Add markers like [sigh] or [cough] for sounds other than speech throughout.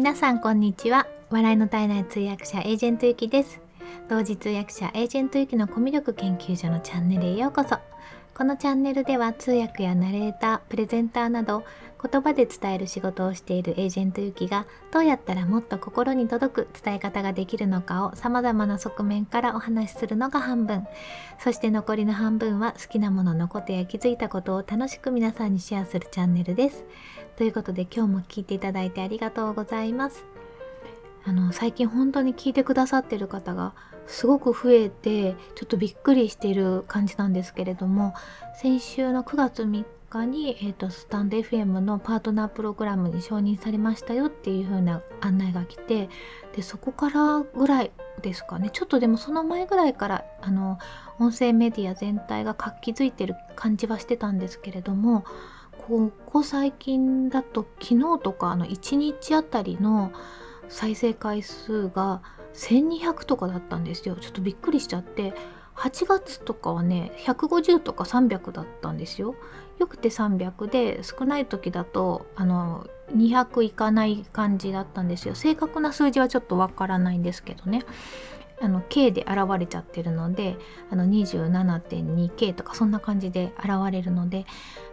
皆さんこんにちは。笑いの絶えない通訳者エージェントゆきです。同時通訳者エージェントゆきのコミュ力研究所のチャンネルへようこそ。このチャンネルでは通訳やナレータープレゼンターなど言葉で伝える仕事をしているエージェントゆきがどうやったらもっと心に届く伝え方ができるのかを様々な側面からお話しするのが半分。そして残りの半分は好きなもののことや気づいたことを楽しく皆さんにシェアするチャンネルです。ということで今日も聞いていただいてありがとうございます。あの最近本当に聞いてくださってる方がすごく増えてちょっとびっくりしている感じなんですけれども先週の9月3日に、えーと、スタンド FM のパートナープログラムに承認されましたよっていう風な案内が来てでそこからぐらいですかね。ちょっとでもその前ぐらいからあの音声メディア全体が活気づいてる感じはしてたんですけれどもここ最近だと昨日とかあの1日あたりの再生回数が1200とかだったんですよ。ちょっとびっくりしちゃって。8月とかはね150とか300だったんですよ。よくて300で少ない時だとあの200いかない感じだったんですよ。正確な数字はちょっとわからないんですけどね。あの K で現れちゃってるのであの 27.2K とかそんな感じで現れるので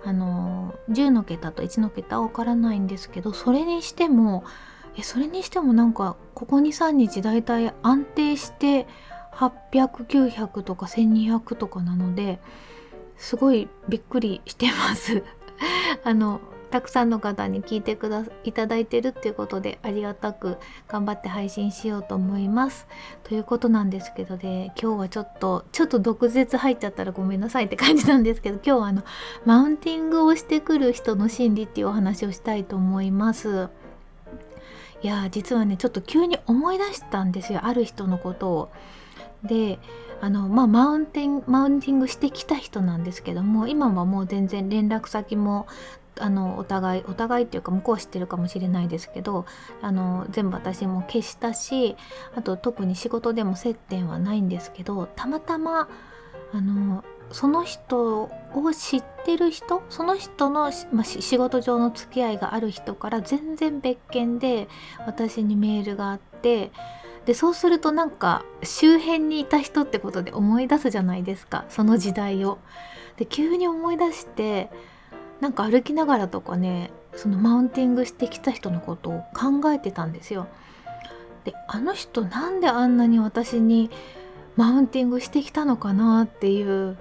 あの10の桁と1の桁は分からないんですけどそれにしてもえそれにしてもなんかここ23日だいたい安定して800900とか1200とかなのですごいびっくりしてます [laughs] あのたくさんの方に聞いてくだいただいてるっていうことでありがたく頑張って配信しようと思います。ということなんですけどで今日はちょっとちょっと毒舌入っちゃったらごめんなさいって感じなんですけど今日はあのマウンティングをしてくる人の心理っていうお話をしたいと思います。いや実はねちょっと急に思い出したんですよある人のことを。であのまあマウンテンマウンティングしてきた人なんですけども今はもう全然連絡先もあのお互いお互いっていうか向こう知ってるかもしれないですけどあの全部私も消したしあと特に仕事でも接点はないんですけどたまたまあのその人を知ってる人その人の、まあ、仕事上の付き合いがある人から全然別件で私にメールがあってでそうするとなんか周辺にいた人ってことで思い出すじゃないですかその時代を。で急に思い出してなんか歩きながらとかねそのマウンティングしてきた人のことを考えてたんですよ。であの人なんであんなに私にマウンティングしてきたのかなっていう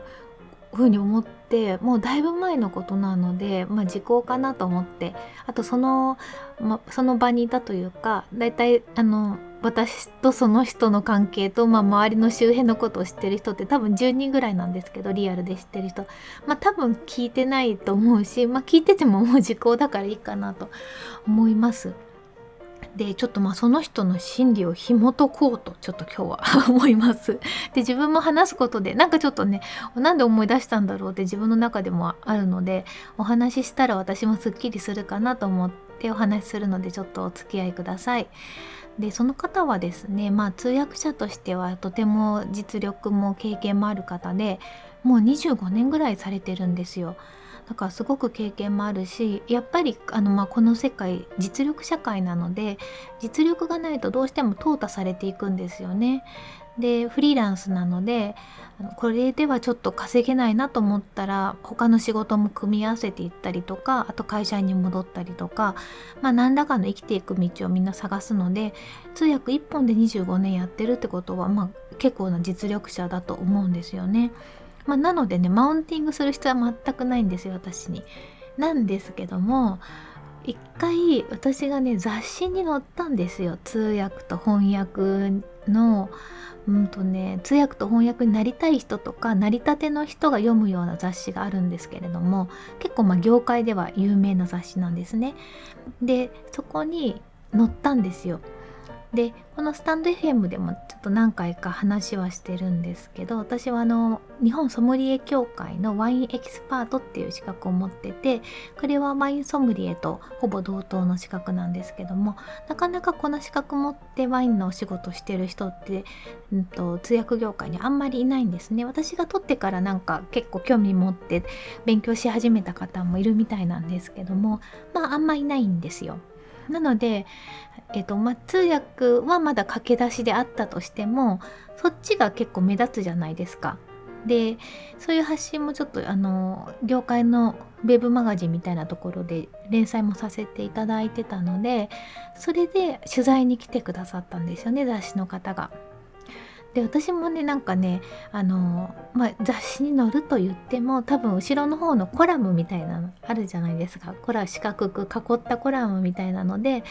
ふうに思ってもうだいぶ前のことなので、まあ、時効かなと思ってあとその,、ま、その場にいたというかだいたいあの私とその人の関係と、まあ、周りの周辺のことを知ってる人って多分10人ぐらいなんですけどリアルで知ってる人まあ多分聞いてないと思うし、まあ、聞いててももう時効だからいいかなと思います。でちょっとまあその人の心理を紐解こうとちょっと今日は思います。[laughs] で自分も話すことでなんかちょっとねなんで思い出したんだろうって自分の中でもあるのでお話ししたら私もすっきりするかなと思ってお話しするのでちょっとお付き合いください。でその方はですねまあ通訳者としてはとても実力も経験もある方でもう25年ぐらいされてるんですよ。だからすごく経験もあるしやっぱりあの、まあ、この世界実力社会なので実力がないとどうしても淘汰されていくんですよね。でフリーランスなのでこれではちょっと稼げないなと思ったら他の仕事も組み合わせていったりとかあと会社に戻ったりとか、まあ、何らかの生きていく道をみんな探すので通訳1本で25年やってるってことは、まあ、結構な実力者だと思うんですよね。まあ、なのでねマウンティングする必要は全くないんですよ私に。なんですけども一回私がね雑誌に載ったんですよ通訳と翻訳のうんとね通訳と翻訳になりたい人とかなりたての人が読むような雑誌があるんですけれども結構まあ業界では有名な雑誌なんですね。でそこに載ったんですよ。でこのスタンド FM でもちょっと何回か話はしてるんですけど私はあの日本ソムリエ協会のワインエキスパートっていう資格を持っててこれはワインソムリエとほぼ同等の資格なんですけどもなかなかこの資格持ってワインのお仕事してる人って、うんと、通訳業界にあんまりいないんですね私が取ってからなんか結構興味持って勉強し始めた方もいるみたいなんですけどもまああんまいないんですよ。なので、えーとま、通訳はまだ駆け出しであったとしてもそっちが結構目立つじゃないですか。でそういう発信もちょっとあの業界のウェブマガジンみたいなところで連載もさせていただいてたのでそれで取材に来てくださったんですよね雑誌の方が。で私もねなんかねあの、まあ、雑誌に載ると言っても多分後ろの方のコラムみたいなのあるじゃないですか。コラ四角く囲ったコラムみたいなので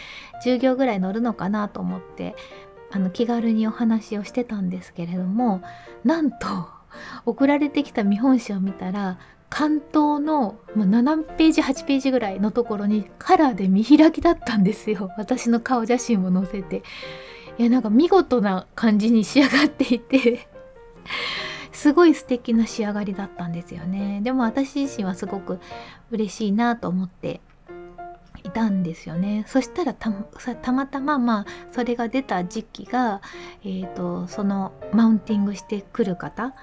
10行ぐらい載るのかなと思ってあの気軽にお話をしてたんですけれどもなんと送られてきた見本紙を見たら関東の7ページ8ページぐらいのところにカラーで見開きだったんですよ。私の顔写真を載せて。いやなんか見事な感じに仕上がっていて [laughs] すごい素敵な仕上がりだったんですよね。でも私自身はすごく嬉しいなと思っていたんですよね。そしたらたまたままあそれが出た時期が、えーとそのマウンティングしてくる方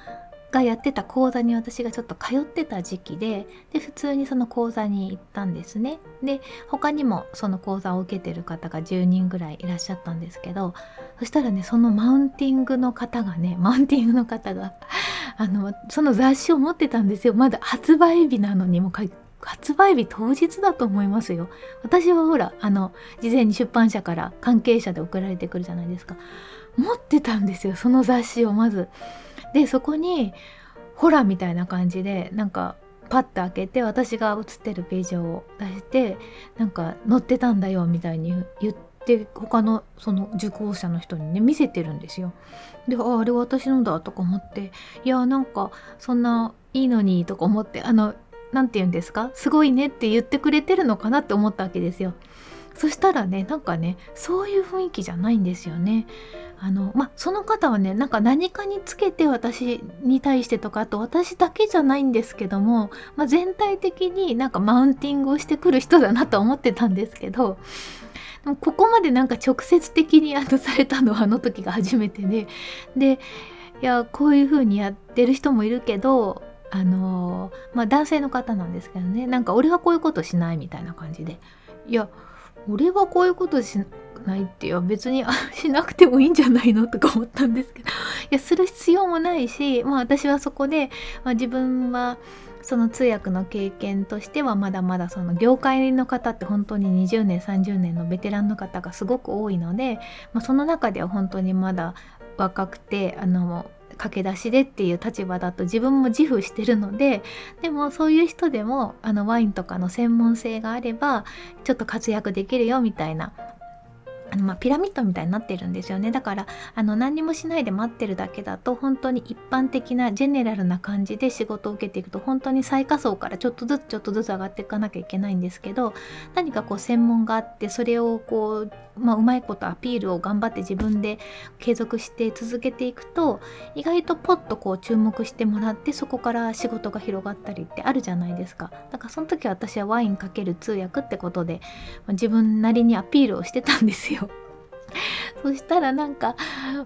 がやってた講座に私がちょっと通ってた時期でで普通にその講座に行ったんですね。で他にもその講座を受けてる方が10人ぐらいいらっしゃったんですけどそしたらねそのマウンティングの方がね [laughs] マウンティングの方があのその雑誌を持ってたんですよ。まだ発売日なのにも発売日当日だと思いますよ。私はほらあの事前に出版社から関係者で送られてくるじゃないですか。持ってたんですよその雑誌をまず。でそこにホラーみたいな感じでなんかパッと開けて私が写ってるページを出してなんか載ってたんだよみたいに言って他のその受講者の人にね見せてるんですよ。でああれ私のだとか思っていやなんかそんないいのにとか思ってあの何て言うんですか？すごいねって言ってくれてるのかなって思ったわけですよ。そしたらねなんかねそういう雰囲気じゃないんですよね。あのまあその方はねなんか何かにつけて私に対してとかあと私だけじゃないんですけども、まあ、全体的になんかマウンティングをしてくる人だなと思ってたんですけどでもここまでなんか直接的にあのされたのはあの時が初めてででいやこういう風にやってる人もいるけどあのまあ男性の方なんですけどねなんか俺はこういうことしないみたいな感じでいや俺はこういうことしないっていう別にしなくてもいいんじゃないのとか思ったんですけど。いやする必要もないし、まあ、私はそこで、まあ、自分はその通訳の経験としてはまだまだその業界の方って本当に20年30年のベテランの方がすごく多いので、まあ、その中では本当にまだ若くてあの駆け出しでっていう立場だと自分も自負してるのででもそういう人でもあのワインとかの専門性があればちょっと活躍できるよみたいなあのまあ、ピラミッドみたいになってるんですよね。だからあの何もしないで待ってるだけだと本当に一般的なジェネラルな感じで仕事を受けていくと本当に最下層からちょっとずつちょっとずつ上がっていかなきゃいけないんですけど何かこう専門があってそれをこう、まあ、うまいことアピールを頑張って自分で継続して続けていくと意外とポッとこう注目してもらってそこから仕事が広がったりってあるじゃないですか。だからその時私はワインかける通訳ってことで、ま、自分なりにアピールをしてたんですよ。[laughs] そしたらなんか、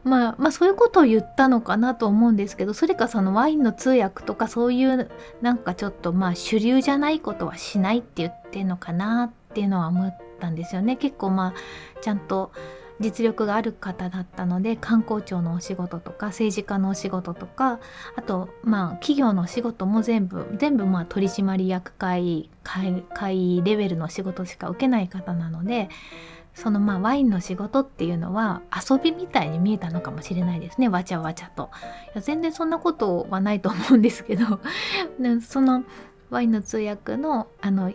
まあ、まあそういうことを言ったのかなと思うんですけどそれかそのワインの通訳とかそういうなんかちょっとまあ主流じゃないことはしないって言ってんのかなってていうのは思ったんですよね。結構まあちゃんと実力がある方だったので観光庁のお仕事とか政治家のお仕事とかあとまあ企業の仕事も全部全部まあ取締役会会レベルの仕事しか受けない方なのでそのまあワインの仕事っていうのは遊びみたいに見えたのかもしれないですね。わちゃわちゃと。いや全然そんなことはないと思うんですけど。[laughs] そのワインの通訳のあの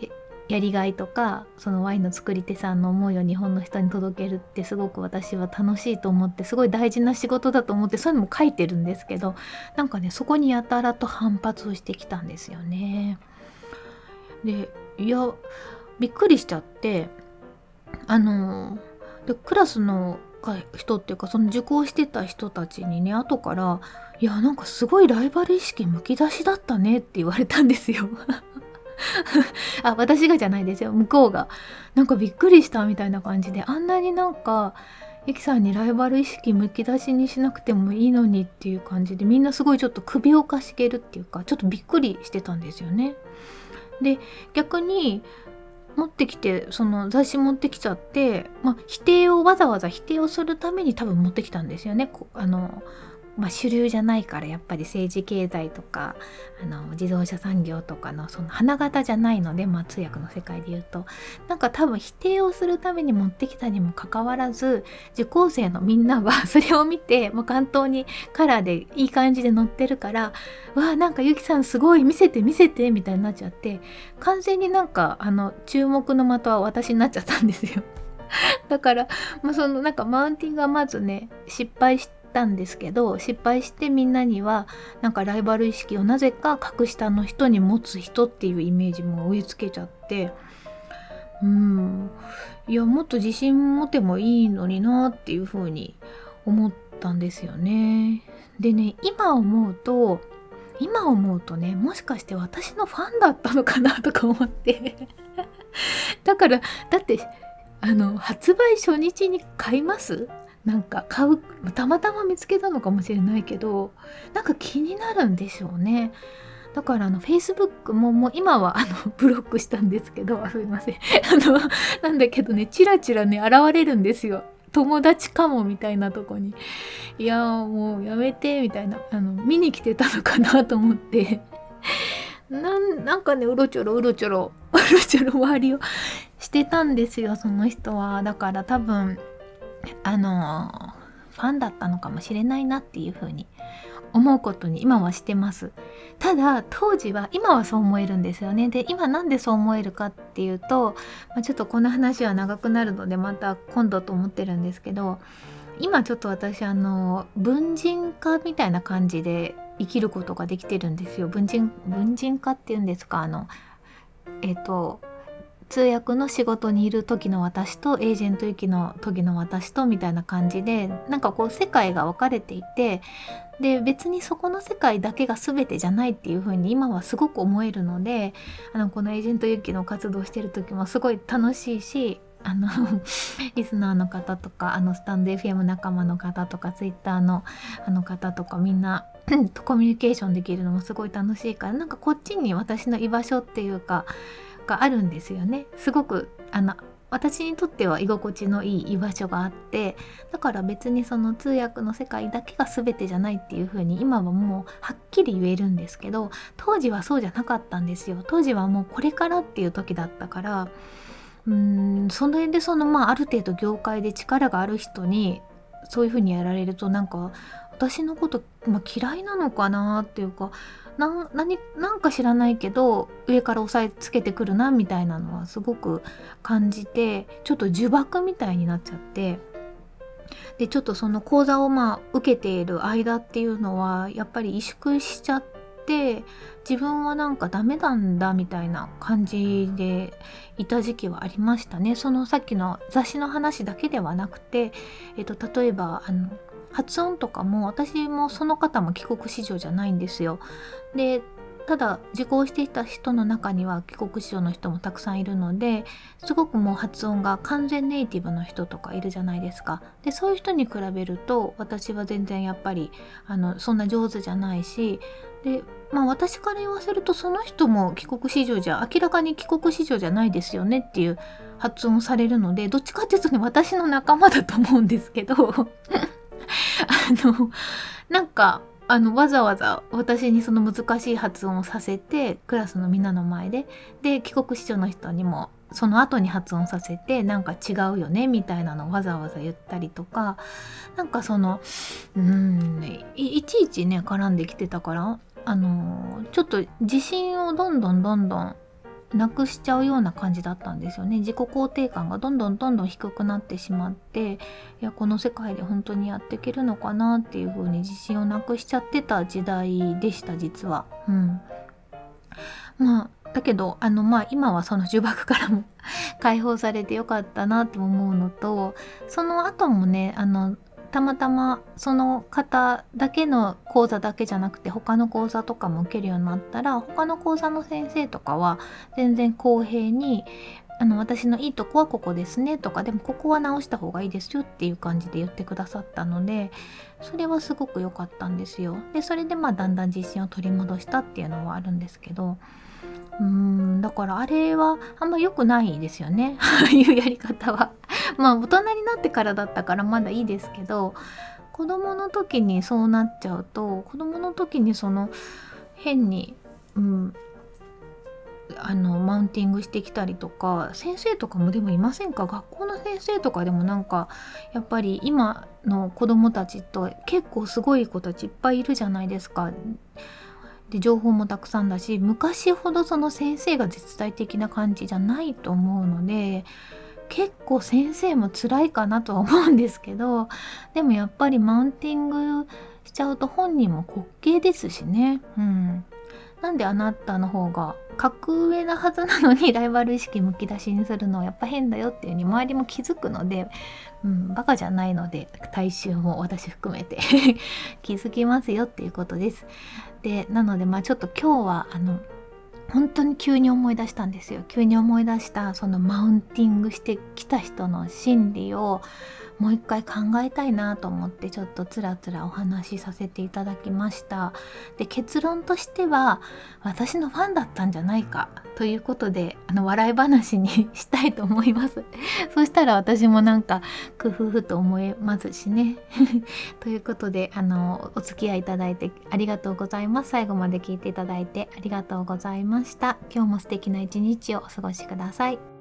やりがいとかそのワインの作り手さんの思いを日本の人に届けるってすごく私は楽しいと思ってすごい大事な仕事だと思ってそういうのも書いてるんですけどなんかねそこにやたらと反発をしてきたんですよね。でいやびっくりしちゃってあのでクラスの人っていうかその受講してた人たちにね後から「いやなんかすごいライバル意識むき出しだったね」って言われたんですよ。[laughs] あ私がじゃないですよ向こうがなんかびっくりしたみたいな感じであんなになんかゆきさんにライバル意識むき出しにしなくてもいいのにっていう感じでみんなすごいちょっと首をかしげるっていうかちょっとびっくりしてたんですよね。で逆に持ってきてその雑誌持ってきちゃって、まあ、否定をわざわざ否定をするために多分持ってきたんですよね。あのまあ、主流じゃないからやっぱり政治経済とかあの自動車産業とかのその花形じゃないので、まあ、通訳の世界で言うとなんか多分否定をするために持ってきたにもかかわらず受講生のみんなは [laughs] それを見て、まあ、関東にカラーでいい感じで載ってるからわあなんかゆきさんすごい見せて見せてみたいになっちゃって完全になんかあの注目の的は私になっちゃったんですよ。だから、まあ、そのなんかマウンティングはまずね失敗してたんですけど失敗してみんなにはなんかライバル意識をなぜか格下の人に持つ人っていうイメージも植え付けちゃってうん。いやもっと自信持てもいいのになっていうふうに思ったんですよね。でね今思うと今思うとねもしかして私のファンだったのかなとか思って。[laughs] だからだってあの発売初日に買います？なんか買うたまたま見つけたのかもしれないけどなんか気になるんでしょうね。だからあの Facebook ももう今はあの [laughs] ブロックしたんですけどすいません。[laughs] あのなんだけどねチラチラね現れるんですよ。友達かもみたいなとこに。いやもうやめてみたいな。あの見に来てたのかなと思って。[laughs] なんなんかねうろちょろうろちょろうろちょろ周りをしてたんですよその人は。だから多分あのファンだったのかもしれないなっていうふうに思うことに今はしてます。ただ当時は今はそう思えるんですよね。で今なんでそう思えるかっていうと、まあ、ちょっとこの話は長くなるのでまた今度と思ってるんですけど今ちょっと私あの文人化みたいな感じで生きることができてるんですよ。文人文人化っていうんですか？あのえっ、ー、と通訳の仕事にいる時の私とエージェント行きの時の私とみたいな感じでなんかこう世界が分かれていてで別にそこの世界だけが全てじゃないっていう風に今はすごく思えるのであのこのエージェント行きの活動してる時もすごい楽しいしあの [laughs] リスナーの方とかあのスタンド FM 仲間の方とか Twitter のあの方とかみんなと [clears throat] コミュニケーションできるのもすごい楽しいからなんかこっちに私の居場所っていうかがあるんですよね。すごくあの私にとっては居心地のいい居場所があってだから別にその通訳の世界だけが全てじゃないっていう風に今はもうはっきり言えるんですけど当時はそうじゃなかったんですよ。当時はもうこれからっていう時だったからうーんその辺でそのまあある程度業界で力がある人にそういう風にやられるとなんか私のこと、まあ、嫌いなのかなっていうかな何なんか知らないけど上から押さえつけてくるなみたいなのはすごく感じてちょっと呪縛みたいになっちゃってでちょっとその講座をまあ受けている間っていうのはやっぱり萎縮しちゃって自分はなんかダメなんだみたいな感じでいた時期はありましたね。そのさっきの雑誌の話だけではなくて、えっと、例えばあの発音とかも私もその方も帰国子女じゃないんですよ。でただ受講していた人の中には帰国子女の人もたくさんいるのですごくもう発音が完全ネイティブの人とかいるじゃないですか。でそういう人に比べると私は全然やっぱりあのそんな上手じゃないしでまあ私から言わせるとその人も帰国子女じゃ明らかに帰国子女じゃないですよねっていう発音されるのでどっちかっていうとね私の仲間だと思うんですけど [laughs] あのなんかあのわざわざ私にその難しい発音をさせてクラスのみんなの前でで帰国子女の人にもその後に発音させてなんか違うよねみたいなのをわざわざ言ったりとかなんかそのうんいちいちね絡んできてたからあのちょっと自信をどんどんどんどんなくしちゃうような感じだったんですよね自己肯定感がどんどんどんどん低くなってしまっていやこの世界で本当にやっていけるのかなっていう風に自信をなくしちゃってた時代でした実は。うん、まあだけどあのまあ今はその呪縛からも [laughs] 解放されてよかったなと思うのとその後もねあのたまたまその方だけの講座だけじゃなくて他の講座とかも受けるようになったら他の講座の先生とかは全然公平にあの私のいいとこはここですねとかでもここは直した方がいいですよっていう感じで言ってくださったのでそれはすごく良かったんですよ。でそれでまあだんだん自信を取り戻したっていうのはあるんですけどうんだからあれはあんま良くないですよね。[laughs] ああいうやり方は。[laughs] まあ大人になってからだったからまだいいですけど子供の時にそうなっちゃうと子供の時にその変に、うん、あのマウンティングしてきたりとか先生とかもでもいませんか？学校の先生とかでもなんかやっぱり今の子供たちと結構すごい子たちいっぱいいるじゃないですか。で情報もたくさんだし昔ほどその先生が絶対的な感じじゃないと思うので結構先生も辛いかなとは思うんですけどでもやっぱりマウンティングしちゃうと本人も滑稽ですしね。うん、なんであなたの方が格上なはずなのに [laughs] ライバル意識むき出しにするのはやっぱ変だよっていうふうに周りも気づくので、うん、バカじゃないので大衆も私含めて [laughs] 気づきますよっていうことです。でなのでまあちょっと今日はあの本当に急に思い出したんですよ急に思い出したそのマウンティングしてきた人の心理をもう一回考えたいなと思ってちょっとつらつらお話しさせていただきました。で結論としては私のファンだったんじゃないかということであの笑い話にしたいと思います。[laughs] そしたら私もなんか工夫と思えますしね。[laughs] ということであのお付き合いいただいてありがとうございます。最後まで聞いていただいてありがとうございました。今日も素敵な一日をお過ごしください。